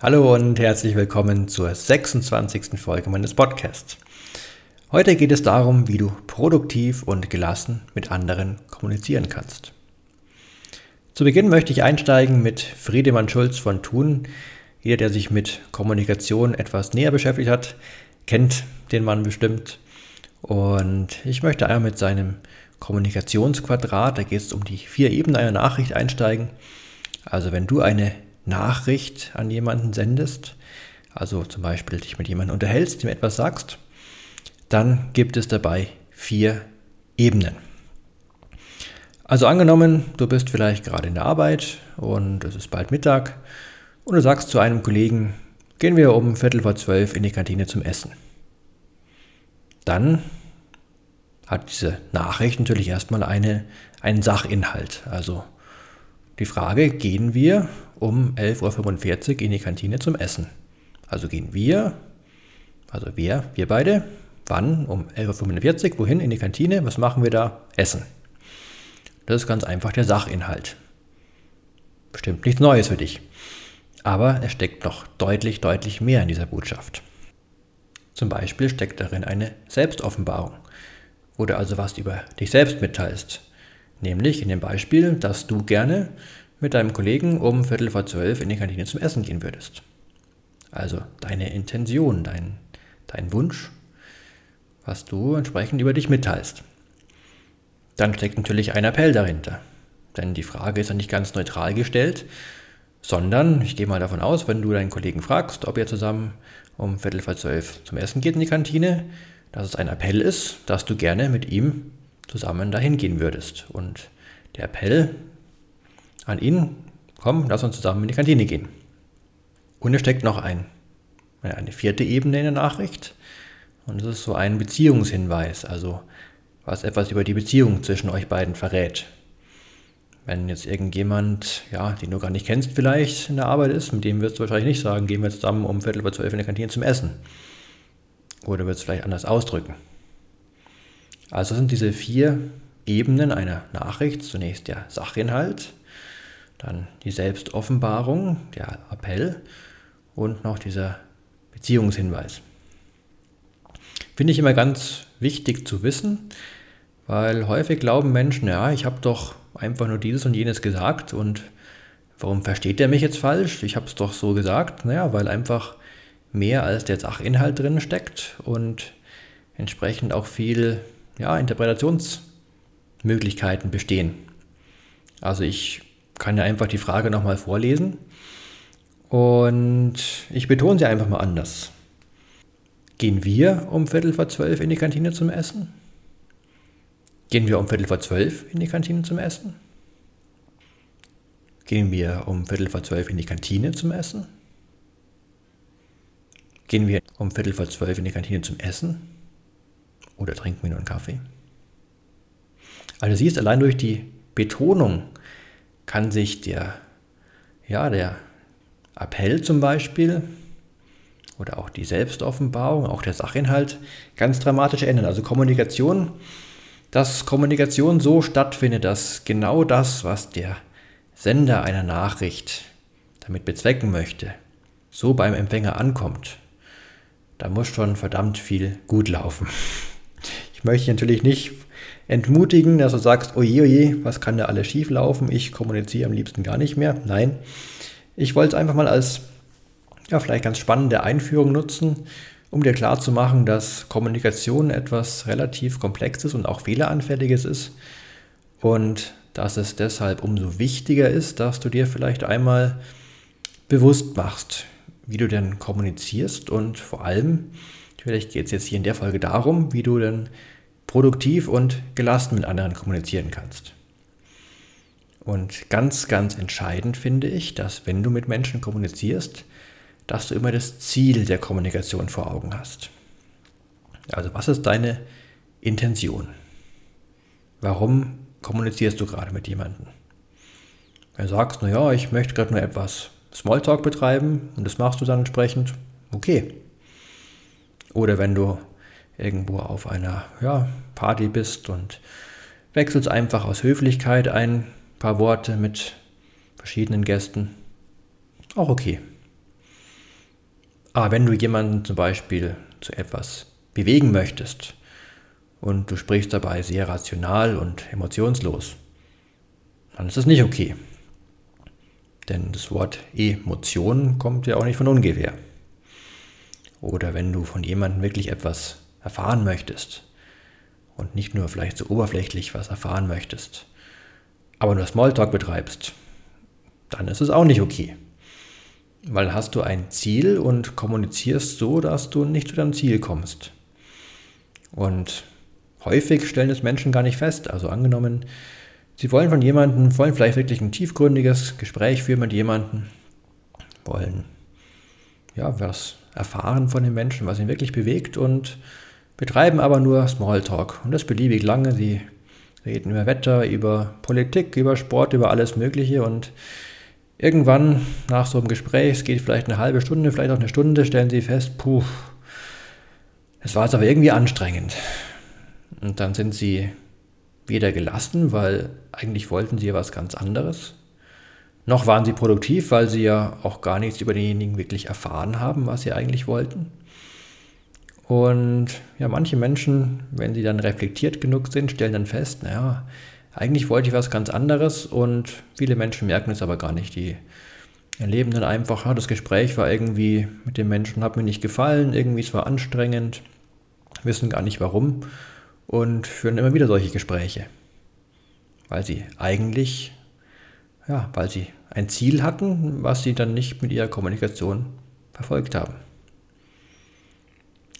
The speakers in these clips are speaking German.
Hallo und herzlich willkommen zur 26. Folge meines Podcasts. Heute geht es darum, wie du produktiv und gelassen mit anderen kommunizieren kannst. Zu Beginn möchte ich einsteigen mit Friedemann Schulz von Thun. Jeder, der sich mit Kommunikation etwas näher beschäftigt hat, kennt den Mann bestimmt. Und ich möchte einmal mit seinem Kommunikationsquadrat, da geht es um die vier Ebenen einer Nachricht einsteigen. Also wenn du eine Nachricht an jemanden sendest, also zum Beispiel dich mit jemandem unterhältst, ihm etwas sagst, dann gibt es dabei vier Ebenen. Also angenommen, du bist vielleicht gerade in der Arbeit und es ist bald Mittag und du sagst zu einem Kollegen, gehen wir um Viertel vor zwölf in die Kantine zum Essen. Dann hat diese Nachricht natürlich erstmal eine, einen Sachinhalt. Also die Frage, gehen wir um 11.45 Uhr in die Kantine zum Essen? Also gehen wir, also wir, wir beide, wann? Um 11.45 Uhr, wohin? In die Kantine, was machen wir da? Essen. Das ist ganz einfach der Sachinhalt. Bestimmt nichts Neues für dich. Aber es steckt noch deutlich, deutlich mehr in dieser Botschaft. Zum Beispiel steckt darin eine Selbstoffenbarung, wo du also was über dich selbst mitteilst. Nämlich in dem Beispiel, dass du gerne mit deinem Kollegen um Viertel vor zwölf in die Kantine zum Essen gehen würdest. Also deine Intention, dein, dein Wunsch, was du entsprechend über dich mitteilst. Dann steckt natürlich ein Appell dahinter. Denn die Frage ist ja nicht ganz neutral gestellt, sondern ich gehe mal davon aus, wenn du deinen Kollegen fragst, ob ihr zusammen um Viertel vor zwölf zum Essen geht in die Kantine, dass es ein Appell ist, dass du gerne mit ihm zusammen dahin gehen würdest. Und der Appell an ihn, komm, lass uns zusammen in die Kantine gehen. Und es steckt noch ein, eine vierte Ebene in der Nachricht. Und das ist so ein Beziehungshinweis, also was etwas über die Beziehung zwischen euch beiden verrät. Wenn jetzt irgendjemand, ja, den du gar nicht kennst, vielleicht in der Arbeit ist, mit dem wirst du wahrscheinlich nicht sagen, gehen wir zusammen um Viertel über zwölf in der Kantine zum Essen. Oder wird es vielleicht anders ausdrücken. Also sind diese vier Ebenen einer Nachricht. Zunächst der Sachinhalt, dann die Selbstoffenbarung, der Appell und noch dieser Beziehungshinweis. Finde ich immer ganz wichtig zu wissen, weil häufig glauben Menschen, ja, ich habe doch einfach nur dieses und jenes gesagt und warum versteht der mich jetzt falsch? Ich habe es doch so gesagt. Naja, weil einfach mehr als der Sachinhalt drin steckt und entsprechend auch viel ja, Interpretationsmöglichkeiten bestehen. Also ich kann ja einfach die Frage nochmal vorlesen und ich betone sie einfach mal anders. Gehen wir um Viertel vor zwölf in die Kantine zum Essen? Gehen wir um Viertel vor zwölf in die Kantine zum Essen? Gehen wir um Viertel vor zwölf in die Kantine zum Essen? Gehen wir um Viertel vor zwölf in die Kantine zum Essen? Oder trinken wir nur einen Kaffee? Also siehst, allein durch die Betonung kann sich der, ja, der Appell zum Beispiel oder auch die Selbstoffenbarung, auch der Sachinhalt ganz dramatisch ändern. Also Kommunikation, dass Kommunikation so stattfindet, dass genau das, was der Sender einer Nachricht damit bezwecken möchte, so beim Empfänger ankommt. Da muss schon verdammt viel gut laufen. Ich möchte natürlich nicht entmutigen, dass du sagst, oje, oje, was kann da alles schief laufen? Ich kommuniziere am liebsten gar nicht mehr. Nein, ich wollte es einfach mal als ja, vielleicht ganz spannende Einführung nutzen, um dir klarzumachen, dass Kommunikation etwas relativ Komplexes und auch Fehleranfälliges ist und dass es deshalb umso wichtiger ist, dass du dir vielleicht einmal bewusst machst, wie du denn kommunizierst und vor allem, vielleicht geht es jetzt hier in der Folge darum, wie du denn produktiv und gelassen mit anderen kommunizieren kannst. Und ganz, ganz entscheidend finde ich, dass wenn du mit Menschen kommunizierst, dass du immer das Ziel der Kommunikation vor Augen hast. Also was ist deine Intention? Warum kommunizierst du gerade mit jemandem? Wenn du sagst, naja, ich möchte gerade nur etwas Smalltalk betreiben und das machst du dann entsprechend, okay. Oder wenn du irgendwo auf einer ja, Party bist und wechselst einfach aus Höflichkeit ein paar Worte mit verschiedenen Gästen. Auch okay. Aber wenn du jemanden zum Beispiel zu etwas bewegen möchtest und du sprichst dabei sehr rational und emotionslos, dann ist das nicht okay. Denn das Wort Emotion kommt ja auch nicht von ungefähr. Oder wenn du von jemandem wirklich etwas erfahren möchtest und nicht nur vielleicht so oberflächlich was erfahren möchtest, aber nur Smalltalk betreibst, dann ist es auch nicht okay. Weil hast du ein Ziel und kommunizierst so, dass du nicht zu deinem Ziel kommst. Und häufig stellen es Menschen gar nicht fest. Also angenommen, sie wollen von jemandem, wollen vielleicht wirklich ein tiefgründiges Gespräch führen mit jemandem, wollen ja was erfahren von den Menschen, was ihn wirklich bewegt und betreiben aber nur Smalltalk. Und das beliebig lange. Sie reden über Wetter, über Politik, über Sport, über alles Mögliche und irgendwann nach so einem Gespräch, es geht vielleicht eine halbe Stunde, vielleicht auch eine Stunde, stellen sie fest, puh, es war jetzt aber irgendwie anstrengend. Und dann sind sie weder gelassen, weil eigentlich wollten sie ja was ganz anderes, noch waren sie produktiv, weil sie ja auch gar nichts über denjenigen wirklich erfahren haben, was sie eigentlich wollten. Und ja, manche Menschen, wenn sie dann reflektiert genug sind, stellen dann fest, naja, eigentlich wollte ich was ganz anderes und viele Menschen merken es aber gar nicht. Die erleben dann einfach, ja, das Gespräch war irgendwie mit dem Menschen, hat mir nicht gefallen, irgendwie es war anstrengend, wissen gar nicht warum und führen immer wieder solche Gespräche. Weil sie eigentlich, ja, weil sie ein Ziel hatten, was sie dann nicht mit ihrer Kommunikation verfolgt haben.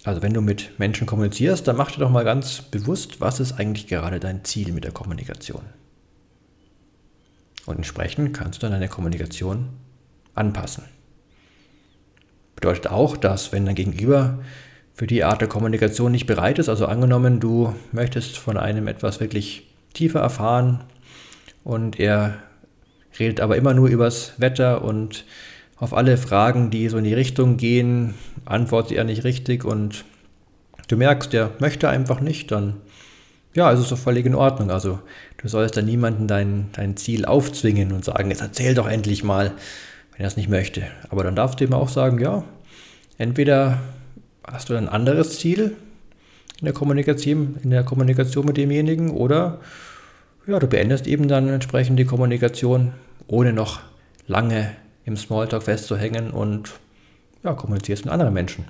Also wenn du mit Menschen kommunizierst, dann mach dir doch mal ganz bewusst, was ist eigentlich gerade dein Ziel mit der Kommunikation. Und entsprechend kannst du dann deine Kommunikation anpassen. Bedeutet auch, dass wenn dein Gegenüber für die Art der Kommunikation nicht bereit ist, also angenommen, du möchtest von einem etwas wirklich tiefer erfahren und er redet aber immer nur übers Wetter und auf alle Fragen, die so in die Richtung gehen, antwortet er nicht richtig und du merkst, der möchte einfach nicht, dann ja, es ist doch völlig in Ordnung. Also du sollst da niemanden dein, dein Ziel aufzwingen und sagen, jetzt erzähl doch endlich mal, wenn er es nicht möchte. Aber dann darfst du ihm auch sagen, ja, entweder hast du ein anderes Ziel in der Kommunikation, in der Kommunikation mit demjenigen oder ja, du beendest eben dann entsprechend die Kommunikation, ohne noch lange im Smalltalk festzuhängen und ja, kommunizierst mit anderen Menschen.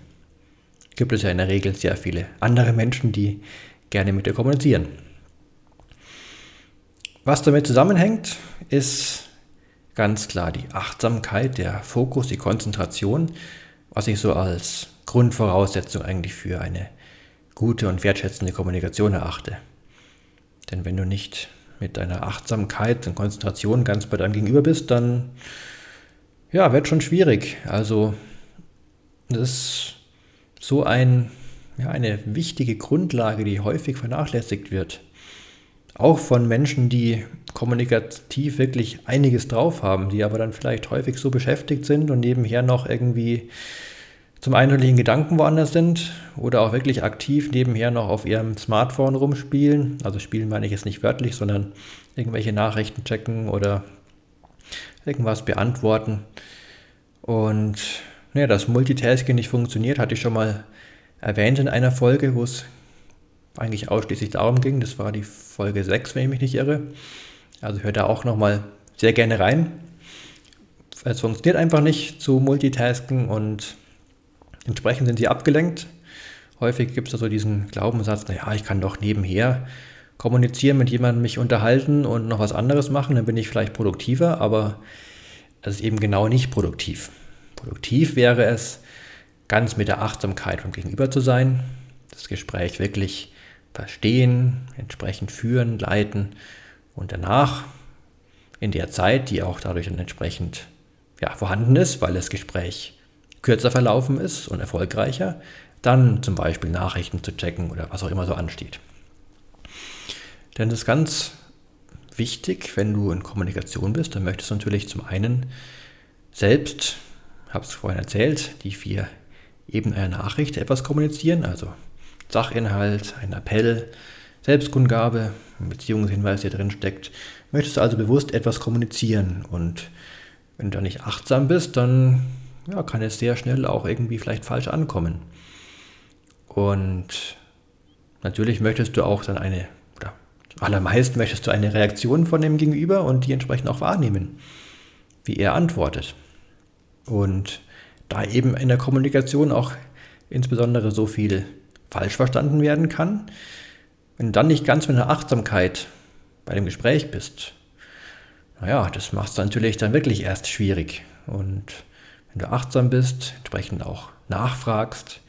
Gibt es ja in der Regel sehr viele andere Menschen, die gerne mit dir kommunizieren. Was damit zusammenhängt, ist ganz klar die Achtsamkeit, der Fokus, die Konzentration, was ich so als Grundvoraussetzung eigentlich für eine gute und wertschätzende Kommunikation erachte. Denn wenn du nicht mit deiner Achtsamkeit und Konzentration ganz bei deinem Gegenüber bist, dann ja, wird schon schwierig. Also, das ist so ein, ja, eine wichtige Grundlage, die häufig vernachlässigt wird. Auch von Menschen, die kommunikativ wirklich einiges drauf haben, die aber dann vielleicht häufig so beschäftigt sind und nebenher noch irgendwie zum einen Gedanken woanders sind oder auch wirklich aktiv nebenher noch auf ihrem Smartphone rumspielen. Also spielen meine ich jetzt nicht wörtlich, sondern irgendwelche Nachrichten checken oder irgendwas beantworten. Und ja, dass Multitasking nicht funktioniert, hatte ich schon mal erwähnt in einer Folge, wo es eigentlich ausschließlich darum ging. Das war die Folge 6, wenn ich mich nicht irre. Also hört da auch nochmal sehr gerne rein. Es funktioniert einfach nicht zu Multitasken und entsprechend sind sie abgelenkt. Häufig gibt es da so diesen Glaubenssatz, naja, ich kann doch nebenher kommunizieren, mit jemandem mich unterhalten und noch was anderes machen, dann bin ich vielleicht produktiver, aber es ist eben genau nicht produktiv. Produktiv wäre es, ganz mit der Achtsamkeit vom Gegenüber zu sein, das Gespräch wirklich verstehen, entsprechend führen, leiten und danach in der Zeit, die auch dadurch dann entsprechend ja, vorhanden ist, weil das Gespräch kürzer verlaufen ist und erfolgreicher, dann zum Beispiel Nachrichten zu checken oder was auch immer so ansteht. Denn das ist ganz wichtig, wenn du in Kommunikation bist, dann möchtest du natürlich zum einen selbst, habe es vorhin erzählt, die vier Ebenen einer Nachricht etwas kommunizieren, also Sachinhalt, ein Appell, Selbstkundgabe, ein Beziehungshinweis, der drin steckt. Möchtest du also bewusst etwas kommunizieren und wenn du da nicht achtsam bist, dann ja, kann es sehr schnell auch irgendwie vielleicht falsch ankommen. Und natürlich möchtest du auch dann eine, allermeist möchtest du eine Reaktion von dem Gegenüber und die entsprechend auch wahrnehmen, wie er antwortet. Und da eben in der Kommunikation auch insbesondere so viel falsch verstanden werden kann, wenn du dann nicht ganz mit einer Achtsamkeit bei dem Gespräch bist, naja, das macht es natürlich dann wirklich erst schwierig. Und wenn du achtsam bist, entsprechend auch nachfragst,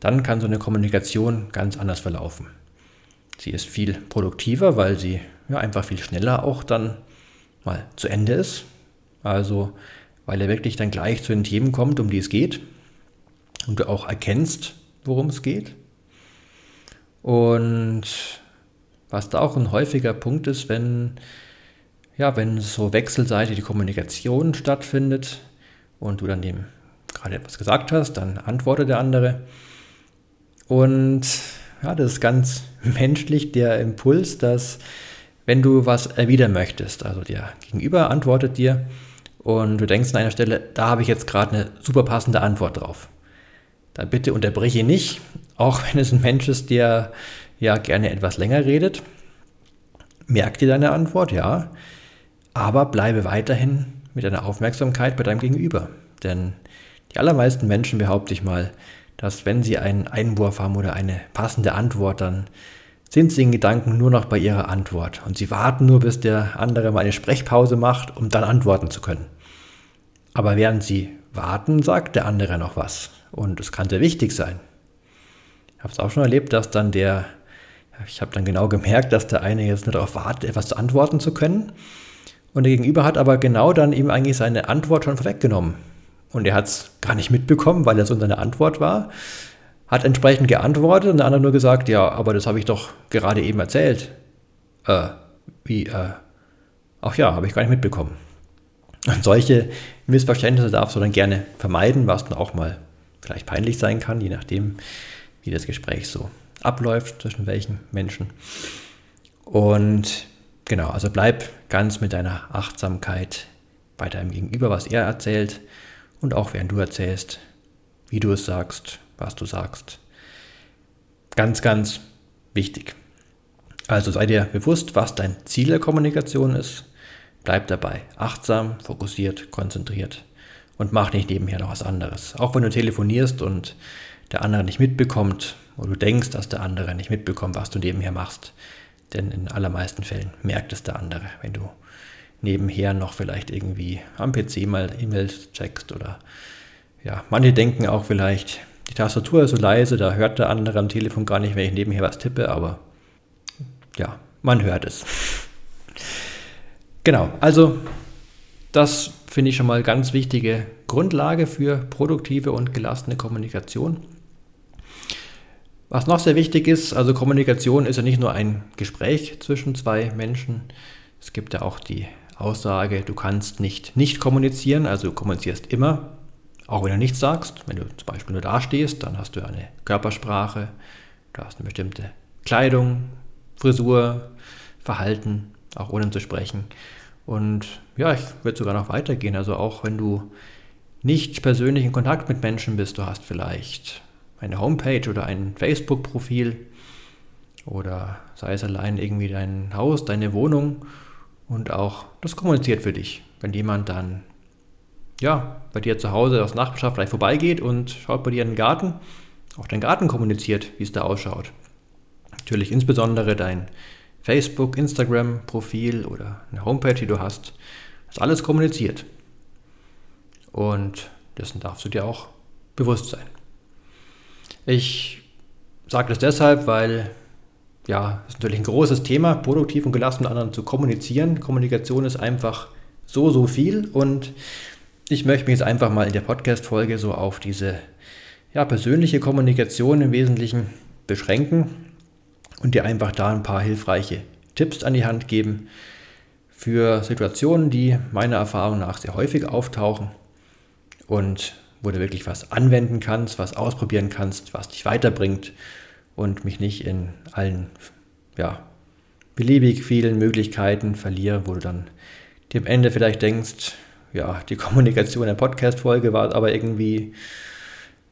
dann kann so eine Kommunikation ganz anders verlaufen. Sie ist viel produktiver, weil sie ja, einfach viel schneller auch dann mal zu Ende ist. Also weil er wirklich dann gleich zu den Themen kommt, um die es geht und du auch erkennst, worum es geht. Und was da auch ein häufiger Punkt ist, wenn, ja, wenn so wechselseitige Kommunikation stattfindet und du dann dem gerade etwas gesagt hast, dann antwortet der andere. Und ja, das ist ganz menschlich der Impuls, dass wenn du was erwidern möchtest, also der Gegenüber antwortet dir und du denkst an einer Stelle, da habe ich jetzt gerade eine super passende Antwort drauf. Dann bitte unterbreche nicht, auch wenn es ein Mensch ist, der ja gerne etwas länger redet. Merk dir deine Antwort, ja, aber bleibe weiterhin mit deiner Aufmerksamkeit bei deinem Gegenüber. Denn die allermeisten Menschen, behaupte ich mal, dass wenn sie einen Einwurf haben oder eine passende Antwort, dann sind sie in Gedanken nur noch bei ihrer Antwort und sie warten nur, bis der andere mal eine Sprechpause macht, um dann antworten zu können. Aber während sie warten, sagt der andere noch was und es kann sehr wichtig sein. Ich habe es auch schon erlebt, dass dann der, ich habe dann genau gemerkt, dass der eine jetzt nur darauf wartet, etwas zu antworten zu können und der Gegenüber hat aber genau dann ihm eigentlich seine Antwort schon vorweggenommen. Und er hat es gar nicht mitbekommen, weil er so in seiner Antwort war. Hat entsprechend geantwortet und der andere nur gesagt, ja, aber das habe ich doch gerade eben erzählt. Äh, wie, äh, ach ja, habe ich gar nicht mitbekommen. Und solche Missverständnisse darfst du dann gerne vermeiden, was dann auch mal vielleicht peinlich sein kann, je nachdem, wie das Gespräch so abläuft, zwischen welchen Menschen. Und genau, also bleib ganz mit deiner Achtsamkeit bei deinem Gegenüber, was er erzählt und auch während du erzählst, wie du es sagst, was du sagst. Ganz, ganz wichtig. Also sei dir bewusst, was dein Ziel der Kommunikation ist. Bleib dabei achtsam, fokussiert, konzentriert und mach nicht nebenher noch was anderes. Auch wenn du telefonierst und der andere nicht mitbekommt oder du denkst, dass der andere nicht mitbekommt, was du nebenher machst. Denn in allermeisten Fällen merkt es der andere, wenn du nebenher noch vielleicht irgendwie am PC mal E-Mails checkst oder ja, manche denken auch vielleicht, die Tastatur ist so leise, da hört der andere am Telefon gar nicht, wenn ich nebenher was tippe, aber ja, man hört es. Genau, also das finde ich schon mal ganz wichtige Grundlage für produktive und gelassene Kommunikation. Was noch sehr wichtig ist, also Kommunikation ist ja nicht nur ein Gespräch zwischen zwei Menschen. Es gibt ja auch die Aussage, du kannst nicht nicht kommunizieren, also du kommunizierst immer, auch wenn du nichts sagst. Wenn du zum Beispiel nur dastehst, dann hast du eine Körpersprache, du hast eine bestimmte Kleidung, Frisur, Verhalten, auch ohne zu sprechen. Und ja, ich würde sogar noch weitergehen. Also auch wenn du nicht persönlich in Kontakt mit Menschen bist, du hast vielleicht eine Homepage oder ein Facebook-Profil oder sei es allein irgendwie dein Haus, deine Wohnung und auch das kommuniziert für dich. Wenn jemand dann ja, bei dir zu Hause aus Nachbarschaft vielleicht vorbeigeht und schaut bei dir in den Garten, auch dein Garten kommuniziert, wie es da ausschaut. Natürlich insbesondere dein Facebook, Instagram-Profil oder eine Homepage, die du hast, das alles kommuniziert. Und dessen darfst du dir auch bewusst sein. Ich sage das deshalb, weil ja, ist natürlich ein großes Thema, produktiv und gelassen mit anderen zu kommunizieren. Kommunikation ist einfach so, so viel und ich möchte mich jetzt einfach mal in der Podcast-Folge so auf diese ja, persönliche Kommunikation im Wesentlichen beschränken und dir einfach da ein paar hilfreiche Tipps an die Hand geben für Situationen, die meiner Erfahrung nach sehr häufig auftauchen und wo du wirklich was anwenden kannst, was ausprobieren kannst, was dich weiterbringt und mich nicht in allen ja, beliebig vielen Möglichkeiten verliere, wo du dann am Ende vielleicht denkst, ja, die Kommunikation der Podcast-Folge war aber irgendwie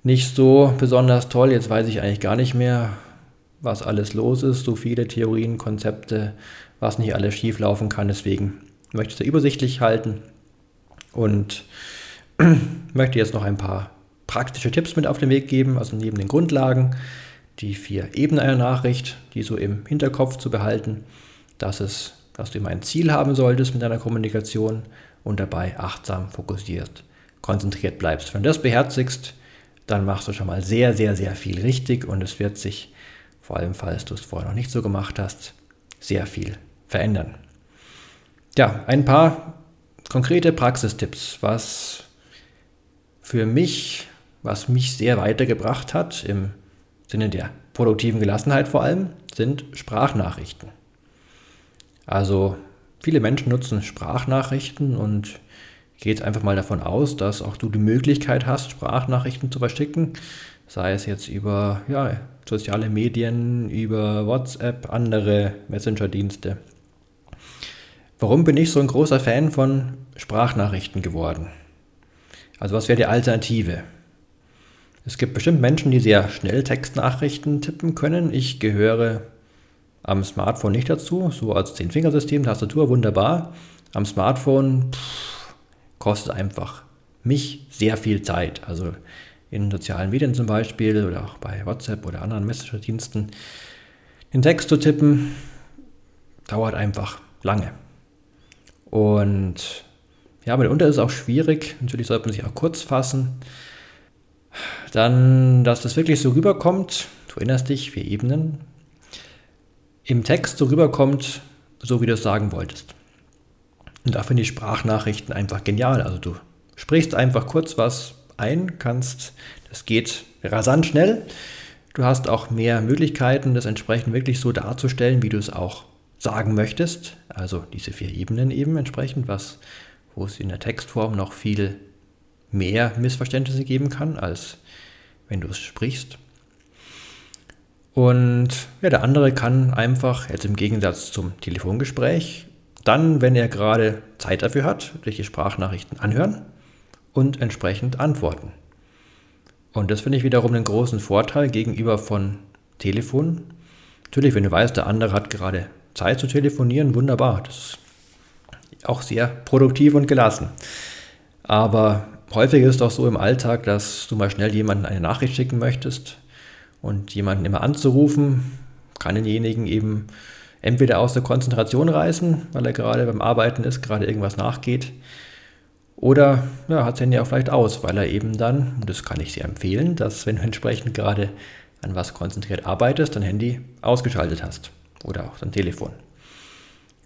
nicht so besonders toll. Jetzt weiß ich eigentlich gar nicht mehr, was alles los ist. So viele Theorien, Konzepte, was nicht alles schief laufen kann. Deswegen möchte ich es übersichtlich halten und möchte jetzt noch ein paar praktische Tipps mit auf den Weg geben. Also neben den Grundlagen die vier Ebenen einer Nachricht, die so im Hinterkopf zu behalten, dass, es, dass du immer ein Ziel haben solltest mit deiner Kommunikation und dabei achtsam, fokussiert, konzentriert bleibst. Wenn du das beherzigst, dann machst du schon mal sehr, sehr, sehr viel richtig und es wird sich, vor allem falls du es vorher noch nicht so gemacht hast, sehr viel verändern. Ja, ein paar konkrete Praxistipps, was für mich, was mich sehr weitergebracht hat im Sinne der produktiven Gelassenheit vor allem, sind Sprachnachrichten. Also viele Menschen nutzen Sprachnachrichten und jetzt einfach mal davon aus, dass auch du die Möglichkeit hast, Sprachnachrichten zu verschicken, sei es jetzt über ja, soziale Medien, über WhatsApp, andere Messenger-Dienste. Warum bin ich so ein großer Fan von Sprachnachrichten geworden? Also was wäre die Alternative? Es gibt bestimmt Menschen, die sehr schnell Textnachrichten tippen können. Ich gehöre am Smartphone nicht dazu, so als Zehn-Fingersystem, Tastatur, wunderbar. Am Smartphone pff, kostet einfach mich sehr viel Zeit. Also in sozialen Medien zum Beispiel oder auch bei WhatsApp oder anderen Messenger-Diensten den Text zu tippen, dauert einfach lange. Und ja, mitunter ist es auch schwierig. Natürlich sollte man sich auch kurz fassen. Dann, dass das wirklich so rüberkommt, du erinnerst dich, vier Ebenen, im Text so rüberkommt, so wie du es sagen wolltest. Und da finde ich Sprachnachrichten einfach genial. Also du sprichst einfach kurz was ein, kannst, das geht rasant schnell. Du hast auch mehr Möglichkeiten, das entsprechend wirklich so darzustellen, wie du es auch sagen möchtest. Also diese vier Ebenen eben entsprechend, was, wo es in der Textform noch viel mehr Missverständnisse geben kann, als wenn du es sprichst. Und ja, der andere kann einfach, jetzt im Gegensatz zum Telefongespräch, dann, wenn er gerade Zeit dafür hat, die Sprachnachrichten anhören und entsprechend antworten. Und das finde ich wiederum einen großen Vorteil gegenüber von Telefon. Natürlich, wenn du weißt, der andere hat gerade Zeit zu telefonieren, wunderbar. Das ist auch sehr produktiv und gelassen. Aber häufig ist es doch so im Alltag, dass du mal schnell jemanden eine Nachricht schicken möchtest und jemanden immer anzurufen, kann denjenigen eben entweder aus der Konzentration reißen, weil er gerade beim Arbeiten ist, gerade irgendwas nachgeht, oder ja, hat das Handy auch vielleicht aus, weil er eben dann, und das kann ich sehr empfehlen, dass wenn du entsprechend gerade an was konzentriert arbeitest, dein Handy ausgeschaltet hast oder auch dein Telefon.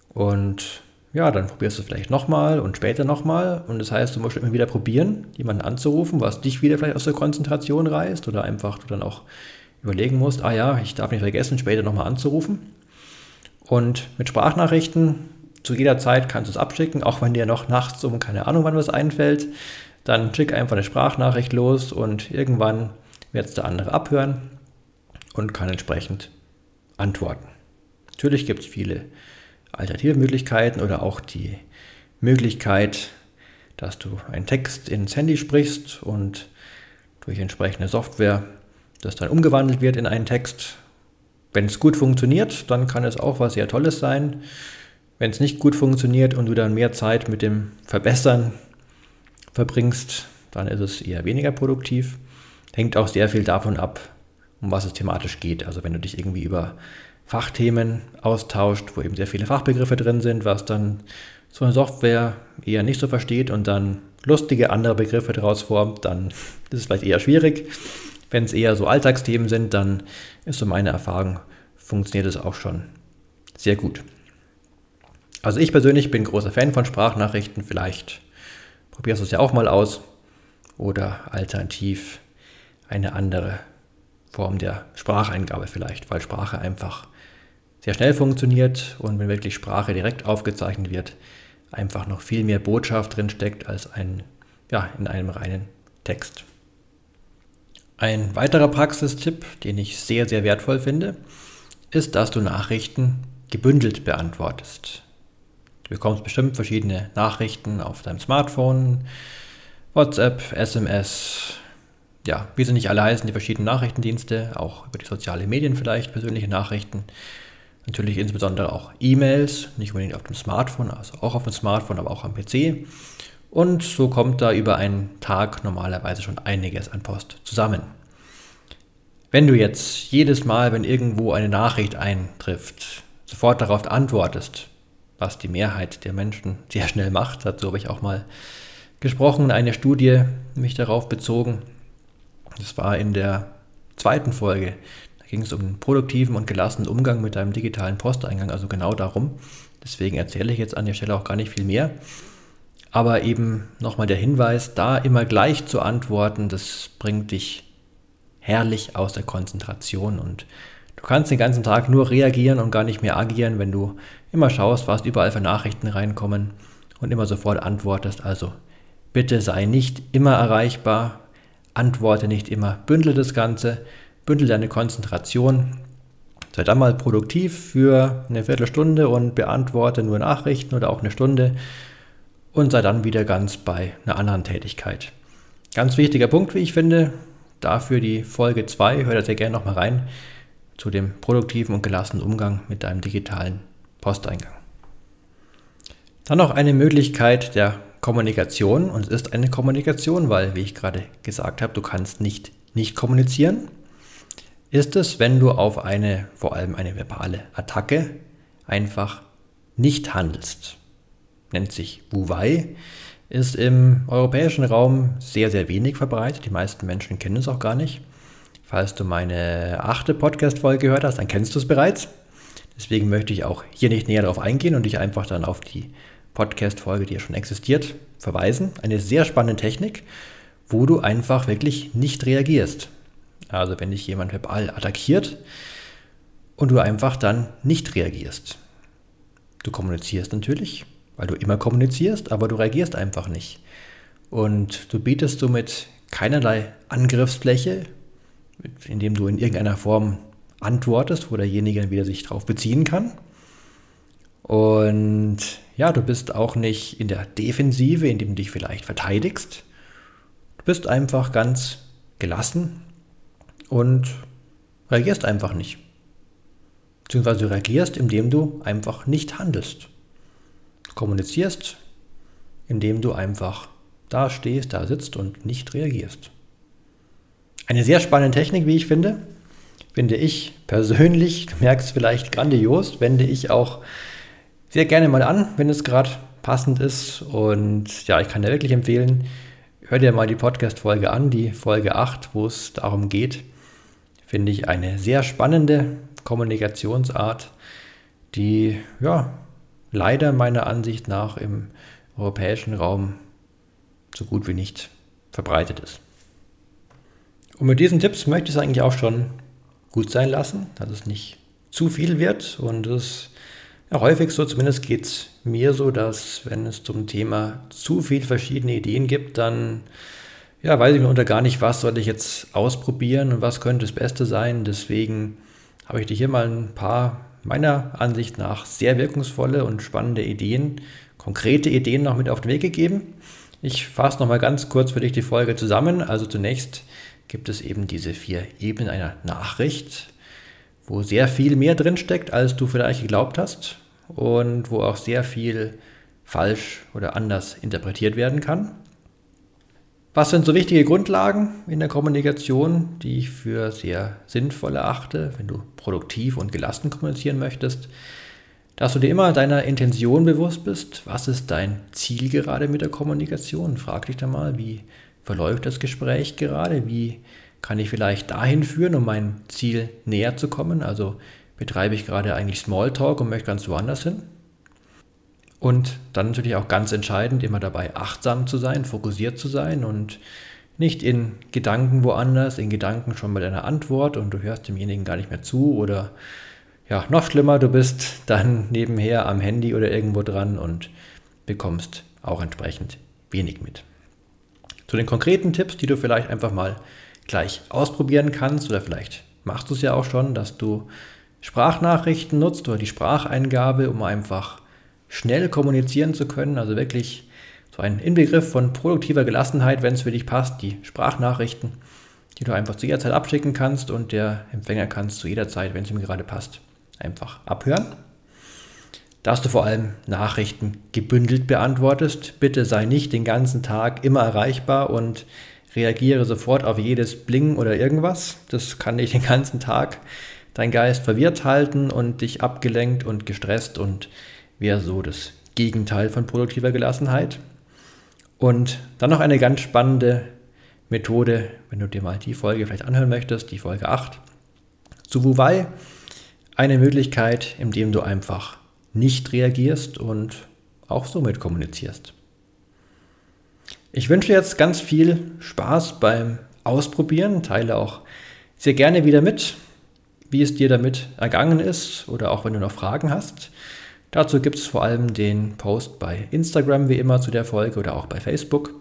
Und ja, dann probierst du es vielleicht nochmal und später nochmal. Und das heißt, du musst immer wieder probieren, jemanden anzurufen, was dich wieder vielleicht aus der Konzentration reißt oder einfach du dann auch überlegen musst, ah ja, ich darf nicht vergessen, später nochmal anzurufen. Und mit Sprachnachrichten zu jeder Zeit kannst du es abschicken, auch wenn dir noch nachts um keine Ahnung wann was einfällt. Dann schick einfach eine Sprachnachricht los und irgendwann wird es der andere abhören und kann entsprechend antworten. Natürlich gibt es viele alternative Möglichkeiten oder auch die Möglichkeit, dass du einen Text ins Handy sprichst und durch entsprechende Software das dann umgewandelt wird in einen Text. Wenn es gut funktioniert, dann kann es auch was sehr Tolles sein. Wenn es nicht gut funktioniert und du dann mehr Zeit mit dem Verbessern verbringst, dann ist es eher weniger produktiv. Hängt auch sehr viel davon ab, um was es thematisch geht. Also wenn du dich irgendwie über Fachthemen austauscht, wo eben sehr viele Fachbegriffe drin sind, was dann so eine Software eher nicht so versteht und dann lustige andere Begriffe daraus formt, dann ist es vielleicht eher schwierig. Wenn es eher so Alltagsthemen sind, dann ist so meine Erfahrung funktioniert es auch schon sehr gut. Also ich persönlich bin großer Fan von Sprachnachrichten. Vielleicht probierst du es ja auch mal aus. Oder alternativ eine andere Form der Spracheingabe vielleicht, weil Sprache einfach sehr schnell funktioniert und wenn wirklich Sprache direkt aufgezeichnet wird, einfach noch viel mehr Botschaft drin steckt als ein, ja, in einem reinen Text. Ein weiterer Praxistipp, den ich sehr, sehr wertvoll finde, ist, dass du Nachrichten gebündelt beantwortest. Du bekommst bestimmt verschiedene Nachrichten auf deinem Smartphone, WhatsApp, SMS, ja, wie sie nicht alle heißen, die verschiedenen Nachrichtendienste, auch über die sozialen Medien vielleicht, persönliche Nachrichten. Natürlich insbesondere auch E-Mails, nicht unbedingt auf dem Smartphone, also auch auf dem Smartphone, aber auch am PC. Und so kommt da über einen Tag normalerweise schon einiges an Post zusammen. Wenn du jetzt jedes Mal, wenn irgendwo eine Nachricht eintrifft, sofort darauf antwortest, was die Mehrheit der Menschen sehr schnell macht, dazu habe ich auch mal gesprochen, eine Studie mich darauf bezogen. Das war in der zweiten Folge ging es um den produktiven und gelassenen Umgang mit deinem digitalen Posteingang, also genau darum. Deswegen erzähle ich jetzt an der Stelle auch gar nicht viel mehr. Aber eben nochmal der Hinweis, da immer gleich zu antworten, das bringt dich herrlich aus der Konzentration und du kannst den ganzen Tag nur reagieren und gar nicht mehr agieren, wenn du immer schaust, was überall für Nachrichten reinkommen und immer sofort antwortest. Also bitte sei nicht immer erreichbar, antworte nicht immer, bündle das Ganze, bündel deine Konzentration. Sei dann mal produktiv für eine Viertelstunde und beantworte nur Nachrichten oder auch eine Stunde und sei dann wieder ganz bei einer anderen Tätigkeit. Ganz wichtiger Punkt, wie ich finde, dafür die Folge 2, hör da sehr gerne nochmal rein, zu dem produktiven und gelassenen Umgang mit deinem digitalen Posteingang. Dann noch eine Möglichkeit der Kommunikation und es ist eine Kommunikation, weil, wie ich gerade gesagt habe, du kannst nicht nicht kommunizieren ist es, wenn du auf eine, vor allem eine verbale Attacke, einfach nicht handelst. Nennt sich Wu-Wei, ist im europäischen Raum sehr, sehr wenig verbreitet. Die meisten Menschen kennen es auch gar nicht. Falls du meine achte Podcast-Folge gehört hast, dann kennst du es bereits. Deswegen möchte ich auch hier nicht näher darauf eingehen und dich einfach dann auf die Podcast-Folge, die ja schon existiert, verweisen. Eine sehr spannende Technik, wo du einfach wirklich nicht reagierst. Also wenn dich jemand verbal attackiert und du einfach dann nicht reagierst. Du kommunizierst natürlich, weil du immer kommunizierst, aber du reagierst einfach nicht. Und du bietest somit keinerlei Angriffsfläche, indem du in irgendeiner Form antwortest, wo derjenige wieder sich darauf beziehen kann. Und ja, du bist auch nicht in der Defensive, indem du dich vielleicht verteidigst. Du bist einfach ganz gelassen und reagierst einfach nicht. Beziehungsweise du reagierst, indem du einfach nicht handelst. Du kommunizierst, indem du einfach da stehst, da sitzt und nicht reagierst. Eine sehr spannende Technik, wie ich finde. Finde ich persönlich, du merkst vielleicht grandios, wende ich auch sehr gerne mal an, wenn es gerade passend ist. Und ja, ich kann dir wirklich empfehlen, hör dir mal die Podcast-Folge an, die Folge 8, wo es darum geht, finde ich eine sehr spannende Kommunikationsart, die ja leider meiner Ansicht nach im europäischen Raum so gut wie nicht verbreitet ist. Und mit diesen Tipps möchte ich es eigentlich auch schon gut sein lassen, dass es nicht zu viel wird und es ja, häufig so, zumindest geht es mir so, dass wenn es zum Thema zu viele verschiedene Ideen gibt, dann ja, weiß ich mir unter gar nicht, was soll ich jetzt ausprobieren und was könnte das Beste sein. Deswegen habe ich dir hier mal ein paar meiner Ansicht nach sehr wirkungsvolle und spannende Ideen, konkrete Ideen noch mit auf den Weg gegeben. Ich fasse noch mal ganz kurz für dich die Folge zusammen. Also zunächst gibt es eben diese vier Ebenen einer Nachricht, wo sehr viel mehr drin steckt, als du vielleicht geglaubt hast und wo auch sehr viel falsch oder anders interpretiert werden kann. Was sind so wichtige Grundlagen in der Kommunikation, die ich für sehr sinnvoll erachte, wenn du produktiv und gelassen kommunizieren möchtest? Dass du dir immer deiner Intention bewusst bist. Was ist dein Ziel gerade mit der Kommunikation? Frag dich da mal, wie verläuft das Gespräch gerade? Wie kann ich vielleicht dahin führen, um mein Ziel näher zu kommen? Also betreibe ich gerade eigentlich Smalltalk und möchte ganz woanders hin? Und dann natürlich auch ganz entscheidend, immer dabei achtsam zu sein, fokussiert zu sein und nicht in Gedanken woanders, in Gedanken schon bei deiner Antwort und du hörst demjenigen gar nicht mehr zu oder ja, noch schlimmer, du bist dann nebenher am Handy oder irgendwo dran und bekommst auch entsprechend wenig mit. Zu den konkreten Tipps, die du vielleicht einfach mal gleich ausprobieren kannst oder vielleicht machst du es ja auch schon, dass du Sprachnachrichten nutzt oder die Spracheingabe, um einfach schnell kommunizieren zu können, also wirklich so ein Inbegriff von produktiver Gelassenheit, wenn es für dich passt, die Sprachnachrichten, die du einfach zu jeder Zeit abschicken kannst und der Empfänger kannst zu jeder Zeit, wenn es ihm gerade passt, einfach abhören. Dass du vor allem Nachrichten gebündelt beantwortest. Bitte sei nicht den ganzen Tag immer erreichbar und reagiere sofort auf jedes Bling oder irgendwas. Das kann dich den ganzen Tag dein Geist verwirrt halten und dich abgelenkt und gestresst und wäre so das Gegenteil von produktiver Gelassenheit. Und dann noch eine ganz spannende Methode, wenn du dir mal die Folge vielleicht anhören möchtest, die Folge 8 zu Wuwei. Eine Möglichkeit, indem du einfach nicht reagierst und auch somit kommunizierst. Ich wünsche jetzt ganz viel Spaß beim Ausprobieren, teile auch sehr gerne wieder mit, wie es dir damit ergangen ist oder auch wenn du noch Fragen hast. Dazu gibt es vor allem den Post bei Instagram wie immer zu der Folge oder auch bei Facebook.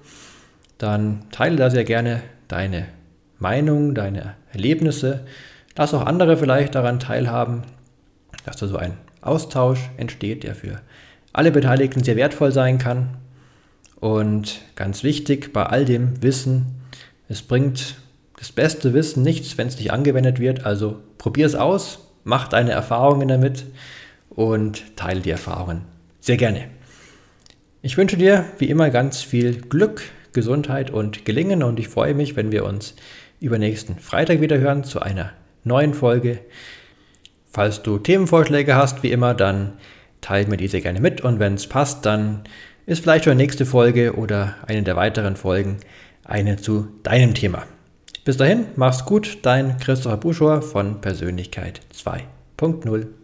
Dann teile da sehr gerne deine Meinung, deine Erlebnisse. Lass auch andere vielleicht daran teilhaben, dass da so ein Austausch entsteht, der für alle Beteiligten sehr wertvoll sein kann. Und ganz wichtig bei all dem Wissen, es bringt das beste Wissen nichts, wenn es nicht angewendet wird. Also probier es aus, mach deine Erfahrungen damit und teile die Erfahrungen sehr gerne. Ich wünsche dir wie immer ganz viel Glück, Gesundheit und Gelingen und ich freue mich, wenn wir uns übernächsten Freitag wieder hören zu einer neuen Folge. Falls du Themenvorschläge hast, wie immer, dann teile mir diese gerne mit und wenn es passt, dann ist vielleicht schon die nächste Folge oder eine der weiteren Folgen eine zu deinem Thema. Bis dahin, mach's gut, dein Christopher Buschor von Persönlichkeit 2.0.